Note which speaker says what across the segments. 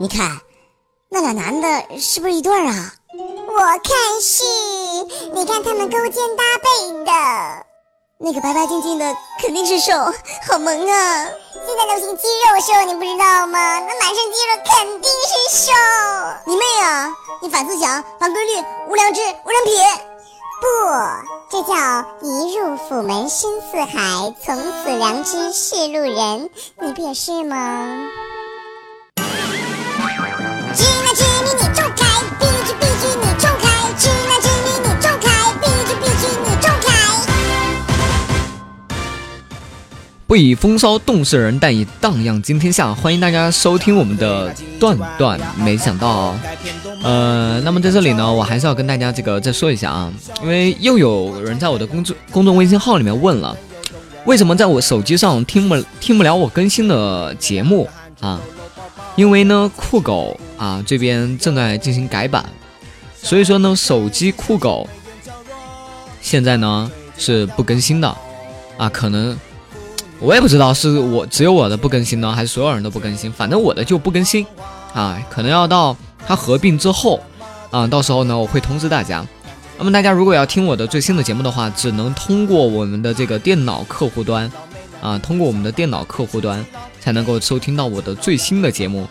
Speaker 1: 你看，那俩男的是不是一对儿啊？
Speaker 2: 我看是，你看他们勾肩搭背的。
Speaker 1: 那个白白净净的肯定是瘦，好萌啊！
Speaker 2: 现在流行肌肉瘦，你不知道吗？那满身肌肉肯定是瘦。
Speaker 1: 你妹啊！你反思想，反规律，无良知，无人品。
Speaker 2: 不，这叫一入府门深似海，从此良知是路人。你不也是吗？
Speaker 3: 不以风骚动世人，但以荡漾惊天下。欢迎大家收听我们的段段。没想到，呃，那么在这里呢，我还是要跟大家这个再说一下啊，因为又有人在我的公众公众微信号里面问了，为什么在我手机上听不听不了我更新的节目啊？因为呢，酷狗啊这边正在进行改版，所以说呢，手机酷狗现在呢是不更新的啊，可能。我也不知道是我只有我的不更新呢，还是所有人都不更新。反正我的就不更新，啊，可能要到它合并之后，啊，到时候呢我会通知大家。那么大家如果要听我的最新的节目的话，只能通过我们的这个电脑客户端，啊，通过我们的电脑客户端才能够收听到我的最新的节目。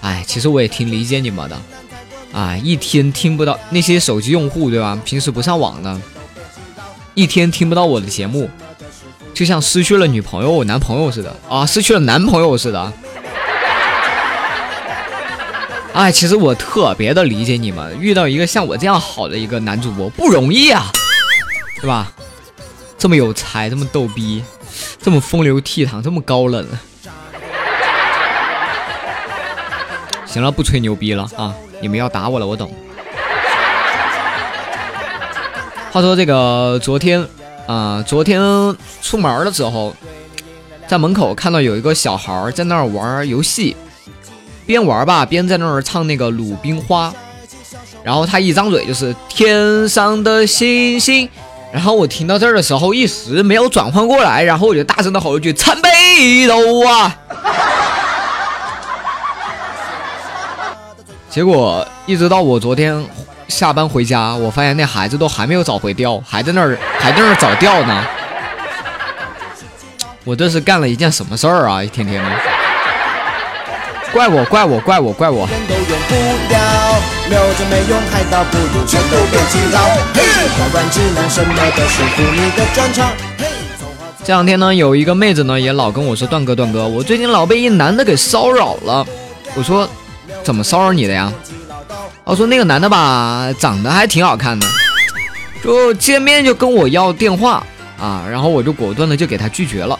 Speaker 3: 哎，其实我也挺理解你们的，啊，一天听不到那些手机用户对吧？平时不上网的，一天听不到我的节目。就像失去了女朋友、男朋友似的啊，失去了男朋友似的。哎，其实我特别的理解你们，遇到一个像我这样好的一个男主播不容易啊，是吧？这么有才，这么逗逼，这么风流倜傥，这么高冷。行了，不吹牛逼了啊！你们要打我了，我懂。话说这个昨天。啊，昨天出门的时候，在门口看到有一个小孩在那儿玩游戏，边玩吧边在那儿唱那个《鲁冰花》，然后他一张嘴就是天上的星星，然后我听到这儿的时候一时没有转换过来，然后我就大声的吼一句：“参北斗啊！”结果一直到我昨天。下班回家，我发现那孩子都还没有找回调，还在那儿还在那儿找调呢。我这是干了一件什么事儿啊？一天天的，怪我怪我怪我怪我。这两天呢，有一个妹子呢，也老跟我说段哥段哥，我最近老被一男的给骚扰了。我说，怎么骚扰你的呀？我说那个男的吧，长得还挺好看的，就见面就跟我要电话啊，然后我就果断的就给他拒绝了。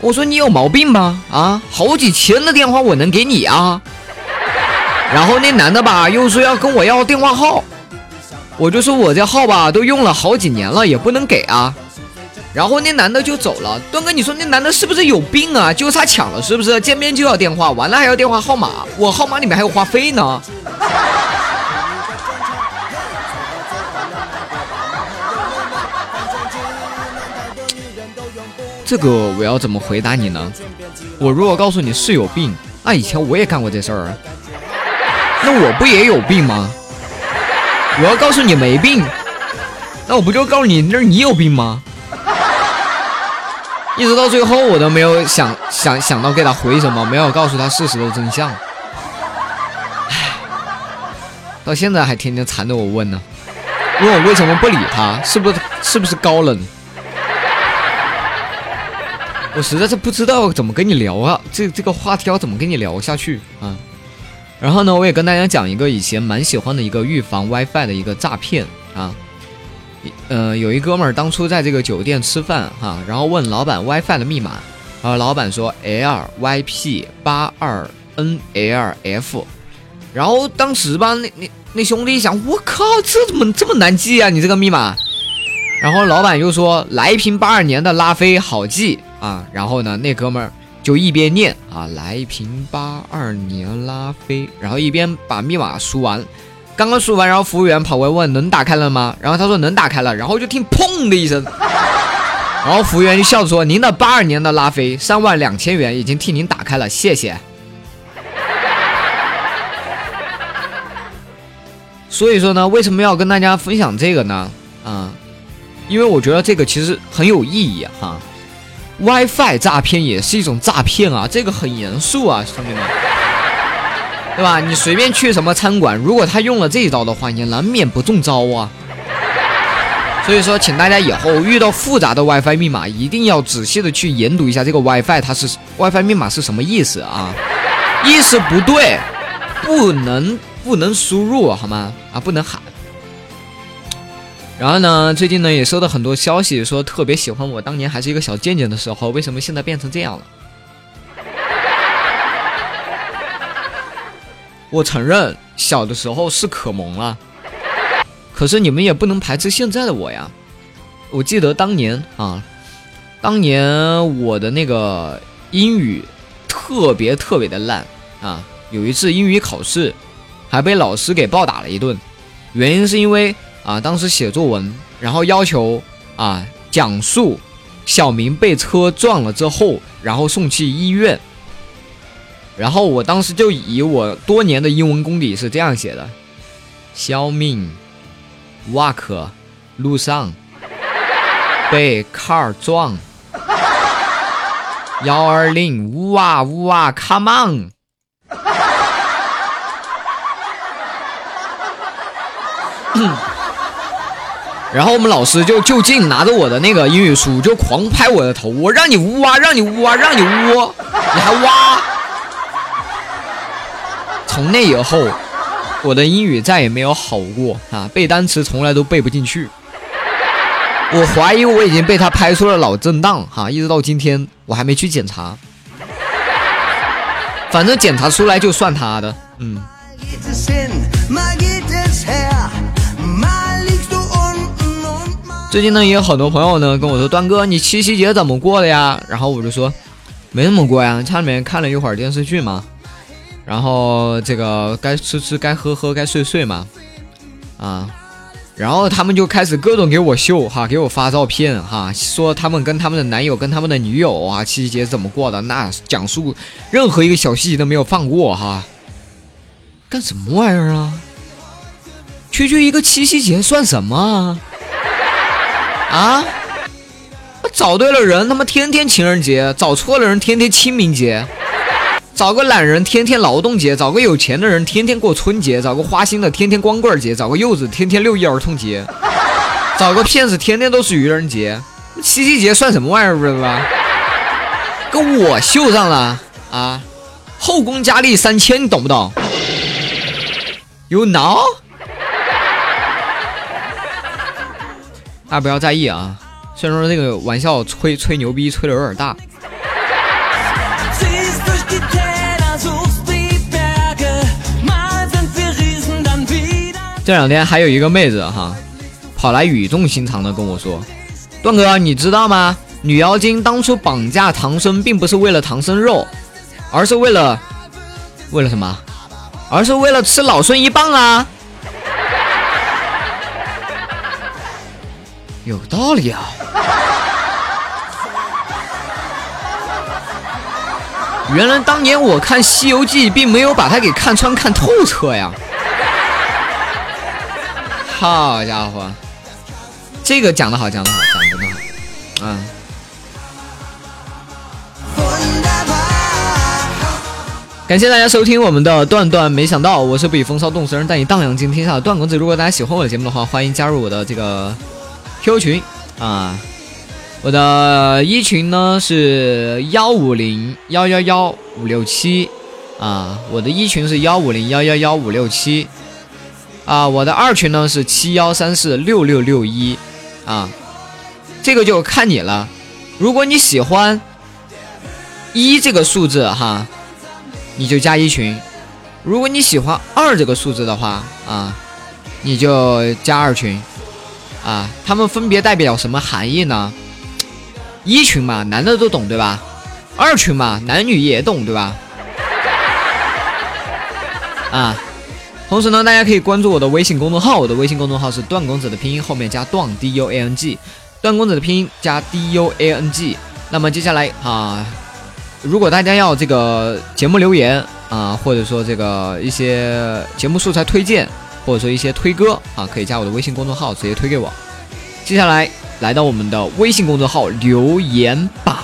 Speaker 3: 我说你有毛病吧？啊，好几千的电话我能给你啊？然后那男的吧又说要跟我要电话号，我就说我这号吧都用了好几年了，也不能给啊。然后那男的就走了。段哥，你说那男的是不是有病啊？就差抢了是不是？见面就要电话，完了还要电话号码，我号码里面还有话费呢。这个我要怎么回答你呢？我如果告诉你是有病，那以前我也干过这事儿，那我不也有病吗？我要告诉你没病，那我不就告诉你那你有病吗？一直到最后我都没有想想想到给他回什么，没有告诉他事实的真相。到现在还天天缠着我问呢，问我为什么不理他，是不是是不是高冷？我实在是不知道怎么跟你聊啊，这这个话题要怎么跟你聊下去啊？然后呢，我也跟大家讲一个以前蛮喜欢的一个预防 WiFi 的一个诈骗啊。呃，有一哥们儿当初在这个酒店吃饭哈，然后问老板 WiFi 的密码，然后老板说 LYP 八二 NLF，然后当时吧，那那那兄弟一想，我靠，这怎么这么难记啊？你这个密码？然后老板又说来一瓶八二年的拉菲好记。啊，然后呢，那哥们儿就一边念啊，来一瓶八二年拉菲，然后一边把密码输完。刚刚输完，然后服务员跑过来问能打开了吗？然后他说能打开了，然后就听砰的一声，然后服务员就笑着说：“您的八二年的拉菲三万两千元已经替您打开了，谢谢。”所以说呢，为什么要跟大家分享这个呢？啊，因为我觉得这个其实很有意义哈。WiFi 诈骗也是一种诈骗啊，这个很严肃啊，兄弟们，对吧？你随便去什么餐馆，如果他用了这一招的话，你难免不中招啊。所以说，请大家以后遇到复杂的 WiFi 密码，一定要仔细的去研读一下这个 WiFi 它是 WiFi 密码是什么意思啊？意思不对，不能不能输入好吗？啊，不能喊。然后呢，最近呢也收到很多消息，说特别喜欢我当年还是一个小贱贱的时候，为什么现在变成这样了？我承认小的时候是可萌了。可是你们也不能排斥现在的我呀！我记得当年啊，当年我的那个英语特别特别的烂啊，有一次英语考试还被老师给暴打了一顿，原因是因为啊，当时写作文，然后要求啊讲述小明被车撞了之后，然后送去医院，然后我当时就以我多年的英文功底是这样写的：小明。walk 路上被 car 撞，幺二零呜哇呜哇，come on！然后我们老师就就近拿着我的那个英语书就狂拍我的头，我让你呜啊，让你呜啊，让你呜，你还哇！从那以后。我的英语再也没有好过啊！背单词从来都背不进去。我怀疑我已经被他拍出了脑震荡哈，一直到今天我还没去检查。反正检查出来就算他的，嗯。最近呢也有很多朋友呢跟我说，端哥你七夕节怎么过的呀？然后我就说没怎么过呀，家里面看了一会儿电视剧嘛。然后这个该吃吃，该喝喝，该睡睡嘛，啊，然后他们就开始各种给我秀哈，给我发照片哈，说他们跟他们的男友跟他们的女友啊，七夕节怎么过的，那讲述任何一个小细节都没有放过哈，干什么玩意儿啊？区区一个七夕节算什么啊？啊？找对了人，他妈天天情人节；找错了人，天天清明节。找个懒人天天劳动节，找个有钱的人天天过春节，找个花心的天天光棍节，找个柚子天天六一儿童节，找个骗子天天都是愚人节，七夕节算什么玩意儿，不是吧？跟我秀上了啊！后宫佳丽三千，你懂不懂？You know？大家不要在意啊，虽然说这个玩笑吹吹牛逼吹的有点大。这两天还有一个妹子哈，跑来语重心长的跟我说：“段哥，你知道吗？女妖精当初绑架唐僧，并不是为了唐僧肉，而是为了为了什么？而是为了吃老孙一棒啊！有道理啊！原来当年我看《西游记》，并没有把它给看穿、看透彻呀。”好家伙，这个讲的好，讲的好，讲的好，嗯。感谢大家收听我们的段段，没想到我是不以风骚动世人，带你荡漾惊天下的段公子。如果大家喜欢我的节目的话，欢迎加入我的这个 Q 群啊，我的一群呢是幺五零幺幺幺五六七啊，我的一群是幺五零幺幺幺五六七。啊，我的二群呢是七幺三四六六六一，啊，这个就看你了。如果你喜欢一这个数字哈，你就加一群；如果你喜欢二这个数字的话啊，你就加二群。啊，他们分别代表什么含义呢？一群嘛，男的都懂对吧？二群嘛，男女也懂对吧？啊。同时呢，大家可以关注我的微信公众号，我的微信公众号是段公子的拼音后面加段 D U A N G，段公子的拼音加 D U A N G。那么接下来啊，如果大家要这个节目留言啊，或者说这个一些节目素材推荐或者说一些推歌啊，可以加我的微信公众号直接推给我。接下来来到我们的微信公众号留言板。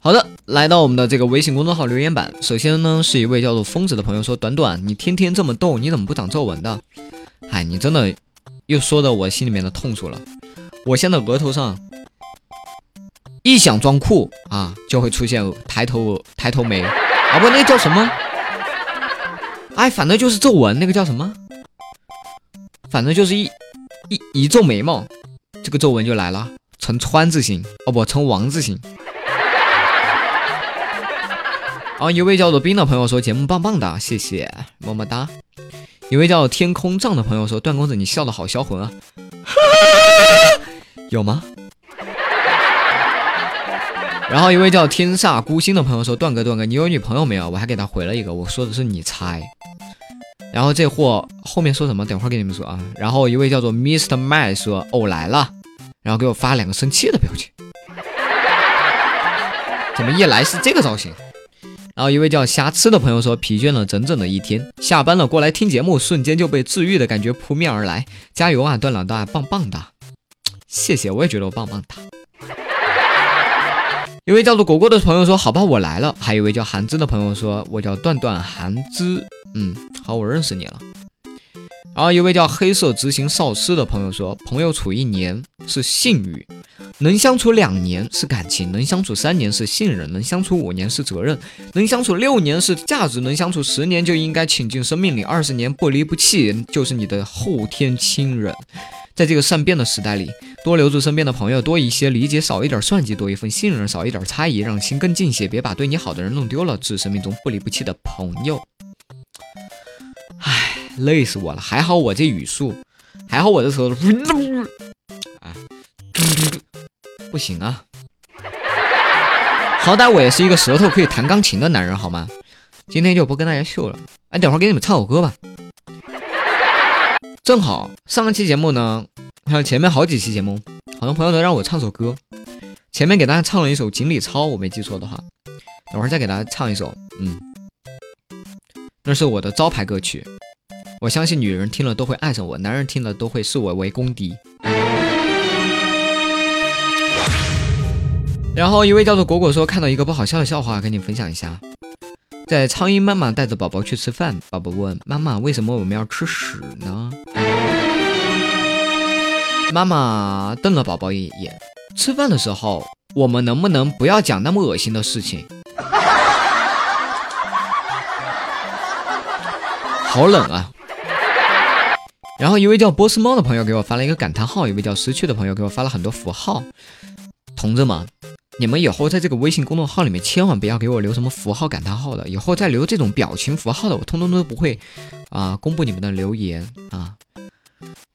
Speaker 3: 好的，来到我们的这个微信公众号留言板。首先呢，是一位叫做疯子的朋友说：“短短，你天天这么逗，你怎么不长皱纹的？”哎，你真的又说到我心里面的痛处了。我现在额头上一想装酷啊，就会出现抬头抬头眉啊，不，那个叫什么？哎，反正就是皱纹，那个叫什么？反正就是一一一皱眉毛，这个皱纹就来了，呈川字形哦，不，成王字形。啊，一位叫做冰的朋友说节目棒棒的，谢谢，么么哒。一位叫天空藏的朋友说段公子你笑的好销魂啊，有吗？然后一位叫天煞孤星的朋友说段哥段哥你有女朋友没有？我还给他回了一个，我说的是你猜。然后这货后面说什么？等会儿给你们说啊。然后一位叫做 Mr. Man 说哦来了，然后给我发两个生气的表情，怎么一来是这个造型？然后一位叫瞎吃的朋友说：“疲倦了整整的一天，下班了过来听节目，瞬间就被治愈的感觉扑面而来。加油啊，段老大，棒棒的！谢谢，我也觉得我棒棒的。”一位叫做果果的朋友说：“好吧，我来了。”还有一位叫韩芝的朋友说：“我叫段段韩芝，嗯，好，我认识你了。”然后一位叫黑色执行少师的朋友说：“朋友处一年是信誉。”能相处两年是感情，能相处三年是信任，能相处五年是责任，能相处六年是价值，能相处十年就应该请进生命里，二十年不离不弃就是你的后天亲人。在这个善变的时代里，多留住身边的朋友，多一些理解，少一点算计，多一份信任，少一点猜疑，让心更近些。别把对你好的人弄丢了，致生命中不离不弃的朋友。累死我了！还好我这语速，还好我的舌头。哎。不行啊！好歹我也是一个舌头可以弹钢琴的男人，好吗？今天就不跟大家秀了。哎，等会儿给你们唱首歌吧。正好上一期节目呢，还有前面好几期节目，好多朋友都让我唱首歌。前面给大家唱了一首《锦鲤抄》，我没记错的话，等会儿再给大家唱一首。嗯，那是我的招牌歌曲。我相信女人听了都会爱上我，男人听了都会视我为公敌。然后一位叫做果果说看到一个不好笑的笑话，跟你分享一下。在苍蝇妈妈带着宝宝去吃饭，宝宝问妈妈为什么我们要吃屎呢？妈妈瞪了宝宝一眼。吃饭的时候，我们能不能不要讲那么恶心的事情？好冷啊！然后一位叫波斯猫的朋友给我发了一个感叹号，一位叫失去的朋友给我发了很多符号。同志们。你们以后在这个微信公众号里面千万不要给我留什么符号感叹号的，以后再留这种表情符号的，我通通都不会啊公布你们的留言啊。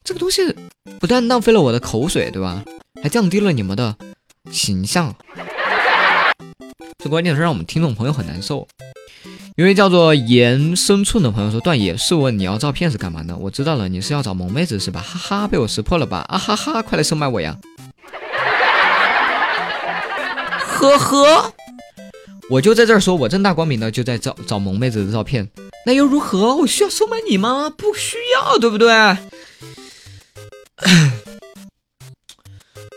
Speaker 3: 这个东西不但浪费了我的口水，对吧？还降低了你们的形象。这关键是让我们听众朋友很难受。一位叫做盐生寸的朋友说：“段爷，试问你要照片是干嘛的？我知道了，你是要找萌妹子是吧？哈哈，被我识破了吧？啊哈哈，快来收买我呀！”呵呵，我就在这儿说，我正大光明的就在找找萌妹子的照片，那又如何？我需要收买你吗？不需要，对不对？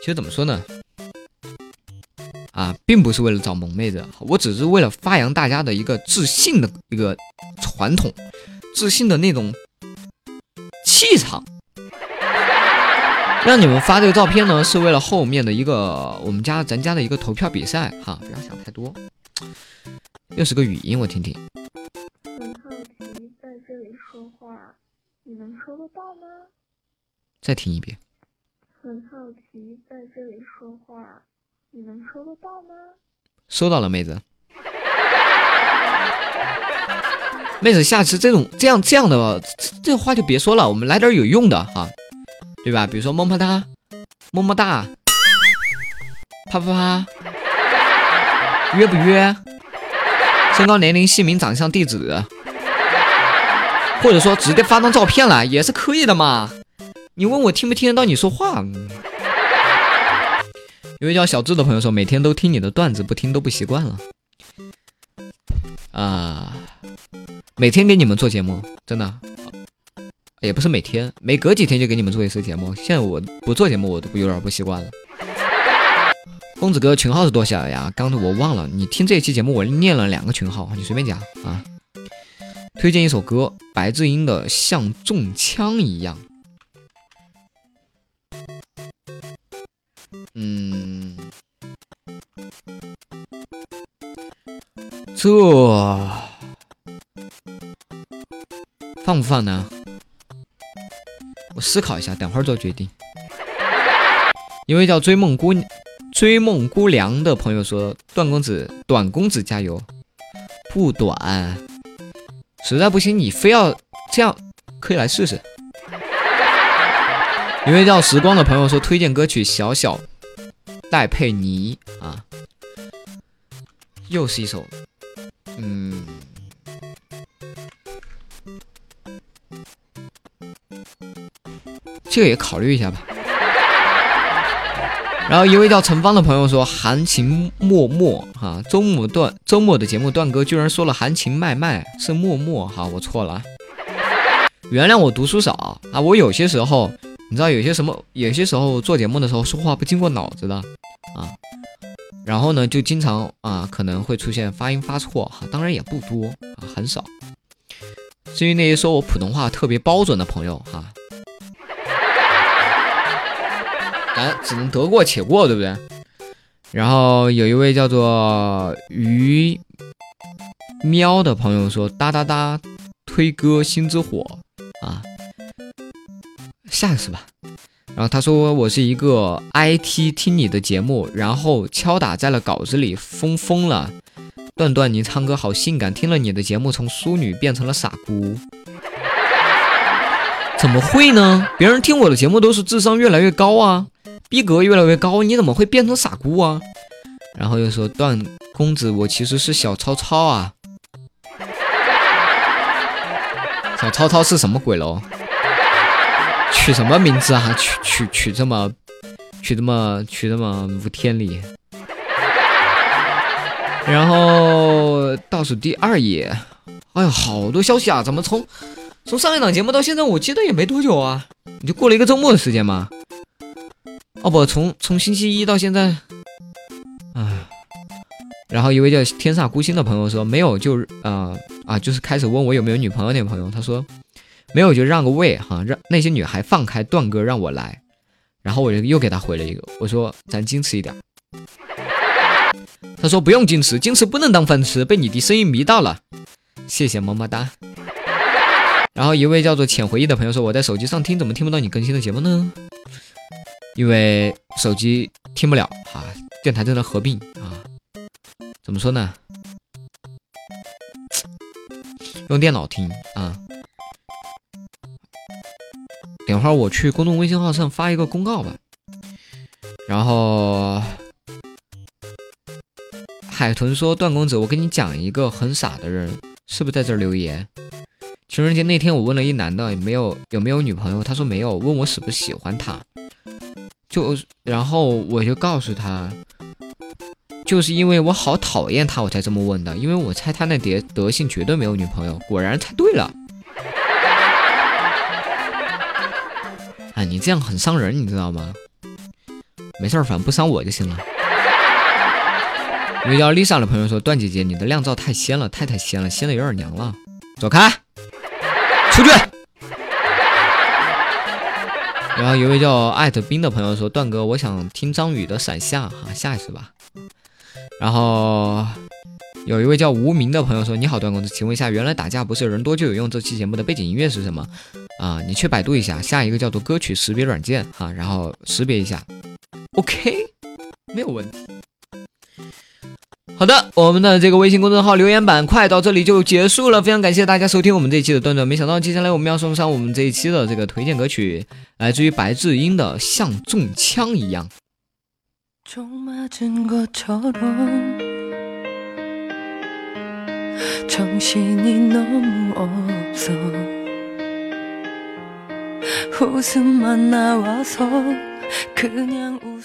Speaker 3: 其实怎么说呢？啊，并不是为了找萌妹子，我只是为了发扬大家的一个自信的一个传统，自信的那种气场。让你们发这个照片呢，是为了后面的一个我们家咱家的一个投票比赛哈，不要想太多。又是个语音，我听听。
Speaker 4: 很好奇，在这里说话，你能收得到吗？
Speaker 3: 再听一遍。
Speaker 4: 很好奇，在这里说话，你能收得到吗？
Speaker 3: 收到了，妹子。妹子，下次这种这样这样的这话就别说了，我们来点有用的哈。对吧？比如说么么哒，么么哒，啪啪啪，约不约？身高、年龄、姓名、长相、地址，或者说直接发张照片来也是可以的嘛。你问我听不听得到你说话？有位叫小智的朋友说，每天都听你的段子，不听都不习惯了。啊，每天给你们做节目，真的，也不是每天，每隔几天就给你们做一次节目。现在我不做节目，我都有点不习惯了。公子哥群号是多少呀？刚才我忘了。你听这一期节目，我念了两个群号，你随便加啊。推荐一首歌，白智英的《像中枪一样》。嗯，这放不放呢？我思考一下，等会儿做决定。一位叫追梦姑、追梦姑娘的朋友说：“段公子，短公子加油，不短，实在不行你非要这样，可以来试试。”一位叫时光的朋友说：“推荐歌曲《小小》。”戴佩妮啊，又是一首，嗯，这个也考虑一下吧。然后一位叫陈芳的朋友说：“含情脉脉哈，周末段周末的节目段哥居然说了含情脉脉是脉脉哈，我错了，原谅我读书少啊，我有些时候。”你知道有些什么？有些时候做节目的时候说话不经过脑子的啊，然后呢就经常啊可能会出现发音发错哈，当然也不多啊，很少。至于那些说我普通话特别标准的朋友哈，咱只能得过且过，对不对？然后有一位叫做鱼喵的朋友说哒哒哒推歌心之火啊。下一次吧。然后他说我是一个 IT 听你的节目，然后敲打在了稿子里，疯疯了。段段，你唱歌好性感，听了你的节目从淑女变成了傻姑。怎么会呢？别人听我的节目都是智商越来越高啊，逼格越来越高，你怎么会变成傻姑啊？然后又说段公子，我其实是小超超啊。小超超是什么鬼喽？取什么名字啊？取取取这么，取这么取这么无天理。然后倒数第二页，哎呀，好多消息啊！怎么从从上一档节目到现在，我记得也没多久啊，你就过了一个周末的时间吗？哦不，从从星期一到现在，哎。然后一位叫天煞孤星的朋友说没有，就啊啊，就是开始问我有没有女朋友那朋友，他说。没有就让个位哈，让那些女孩放开段哥让我来，然后我就又给他回了一个，我说咱矜持一点。他说不用矜持，矜持不能当饭吃，被你的声音迷到了，谢谢么么哒。然后一位叫做浅回忆的朋友说我在手机上听怎么听不到你更新的节目呢？因为手机听不了哈，电台正在合并啊，怎么说呢？用电脑听啊。等会儿我去公众微信号上发一个公告吧。然后海豚说：“段公子，我跟你讲一个很傻的人，是不是在这留言？情人节那天我问了一男的有没有有没有女朋友，他说没有，问我喜不喜欢他。就然后我就告诉他，就是因为我好讨厌他，我才这么问的。因为我猜他那德德性绝对没有女朋友，果然猜对了。”你这样很伤人，你知道吗？没事儿，反正不伤我就行了。一位叫 Lisa 的朋友说：“段姐姐，你的靓照太仙了，太太仙了，仙的有点娘了。”走开，出去。然后一位叫艾特冰的朋友说：“段哥，我想听张宇的《伞下》哈，下一次吧。”然后。有一位叫无名的朋友说：“你好，段公子，请问一下，原来打架不是人多就有用？这期节目的背景音乐是什么？啊，你去百度一下，下一个叫做歌曲识别软件哈，然后识别一下，OK，没有问题。好的，我们的这个微信公众号留言板块到这里就结束了，非常感谢大家收听我们这一期的段段。没想到接下来我们要送上我们这一期的这个推荐歌曲，来自于白智英的《像中枪一样》。”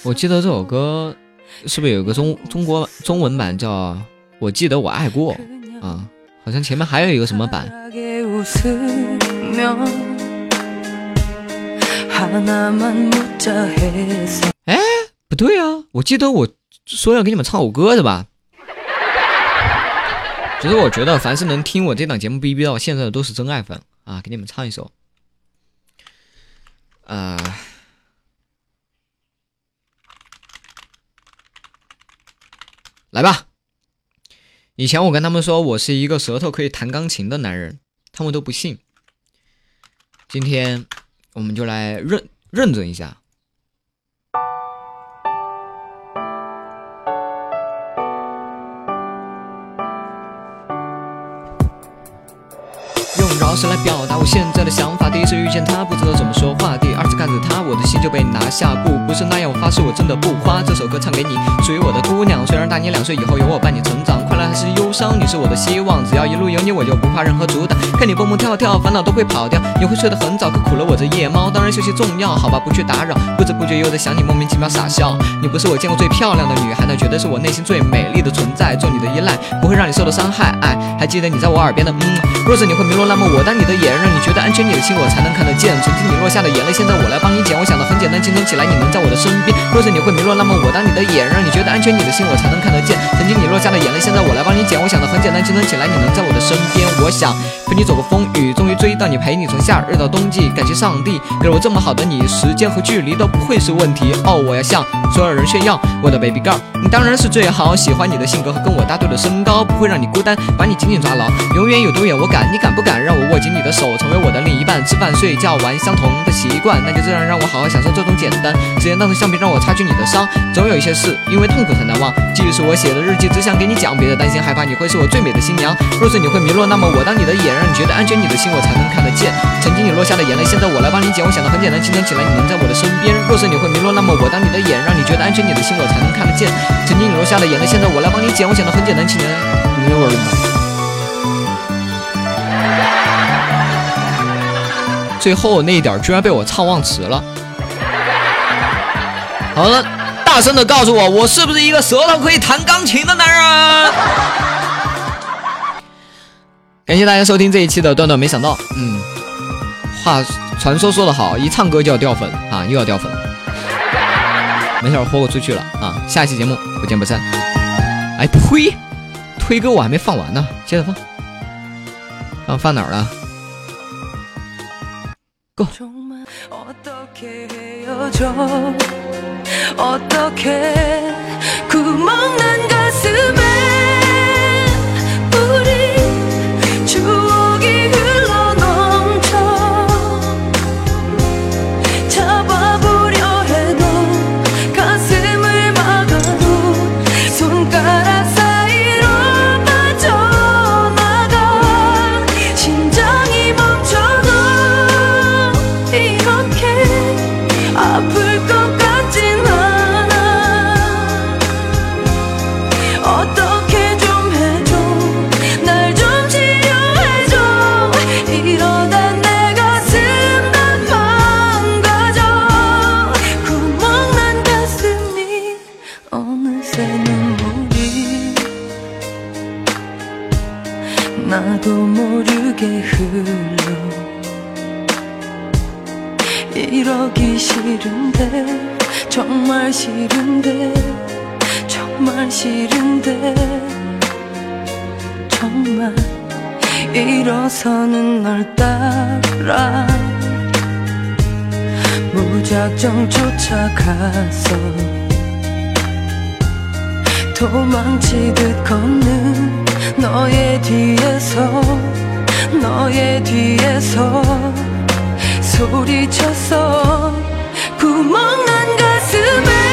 Speaker 3: 我记得这首歌是不是有个中中国中文版叫《我记得我爱过》啊？好像前面还有一个什么版？哎，不对啊！我记得我说要给你们唱首歌的吧？其实我觉得，凡是能听我这档节目逼逼到现在的，都是真爱粉啊！给你们唱一首，啊，来吧！以前我跟他们说我是一个舌头可以弹钢琴的男人，他们都不信。今天我们就来认认证一下。是来表达我现在的想法。第一次遇见他，不知道怎么说话。第二次看着他，我的心就被拿下。不，不是那样，我发誓我真的不花。这首歌唱给你，属于我的姑娘。虽然大你两岁，以后有我伴你成长。快乐还是忧伤，你是我的希望。只要一路有你，我就不怕任何阻挡。看你蹦蹦跳跳，烦恼都会跑掉。你会睡得很早，可苦了我这夜猫。当然休息重要，好吧，不去打扰。不知不觉又在想你，莫名其妙傻笑。你不是我见过最漂亮的女孩，但绝对是我内心最美丽的存在。做你的依赖，不会让你受到伤害。哎，还记得你在我耳边的嗯。若是你会迷路，那么我当你的眼，让你。觉得安全，你的心我才能看得见。曾经你落下的眼泪，现在我来帮你捡。我想的很简单，清晨起来你能在我的身边。若是你会迷路，那么我当你的眼，让你觉得安全，你的心我才能看得见。曾经你落下的眼泪，现在我来帮你剪。我想的很简单，清晨起来你能在我的身边。我想陪你走过风雨，终于追到你，陪你从夏日到冬季。感谢上帝给了我这么好的你，时间和距离都不会是问题。哦，我要向所有人炫耀，我的 baby girl，你当然是最好。喜欢你的性格和跟我搭对的身高，不会让你孤单，把你紧紧抓牢。永远有多远我敢，你敢不敢让我握紧你的手，成为我的另一半？吃饭、睡觉、玩相同的习惯，那就这样让我好好享受这种简单。时间当成橡皮，让我擦去你的伤。总有一些事，因为痛苦才难忘。记忆是我写的日记，只想给你讲，别再担心害怕，你会是我最美的新娘。若是你会迷路，那么我当你的眼，让你觉得安全，你的心我才能看得见。曾经你落下的眼泪，现在我来帮你捡。我想的很简单，清晨起来你能在我的身边。若是你会迷路，那么我当你的眼，让你觉得安全，你的心我才能看得见。曾经你落下的眼泪，现在我来帮你捡。我想的很简单，清晨，你有我。最后那一点居然被我唱忘词了。好了，大声的告诉我，我是不是一个舌头可以弹钢琴的男人？感谢大家收听这一期的段段，没想到，嗯，话传说说的好，一唱歌就要掉粉啊，又要掉粉。没事，豁过出去了啊，下一期节目不见不散。哎呸，推歌我还没放完呢，接着放，放放哪儿了？ 고! 어떻게 헤어져 어떻 게 구멍 난 가슴에 이러기 싫은데 정말 싫은데 정말 싫은데 정말 일어서는 널 따라. 무작정 쫓아가서 도망치듯 걷는 너의 뒤에서 너의 뒤에서 소리쳤어. 구멍난 가슴에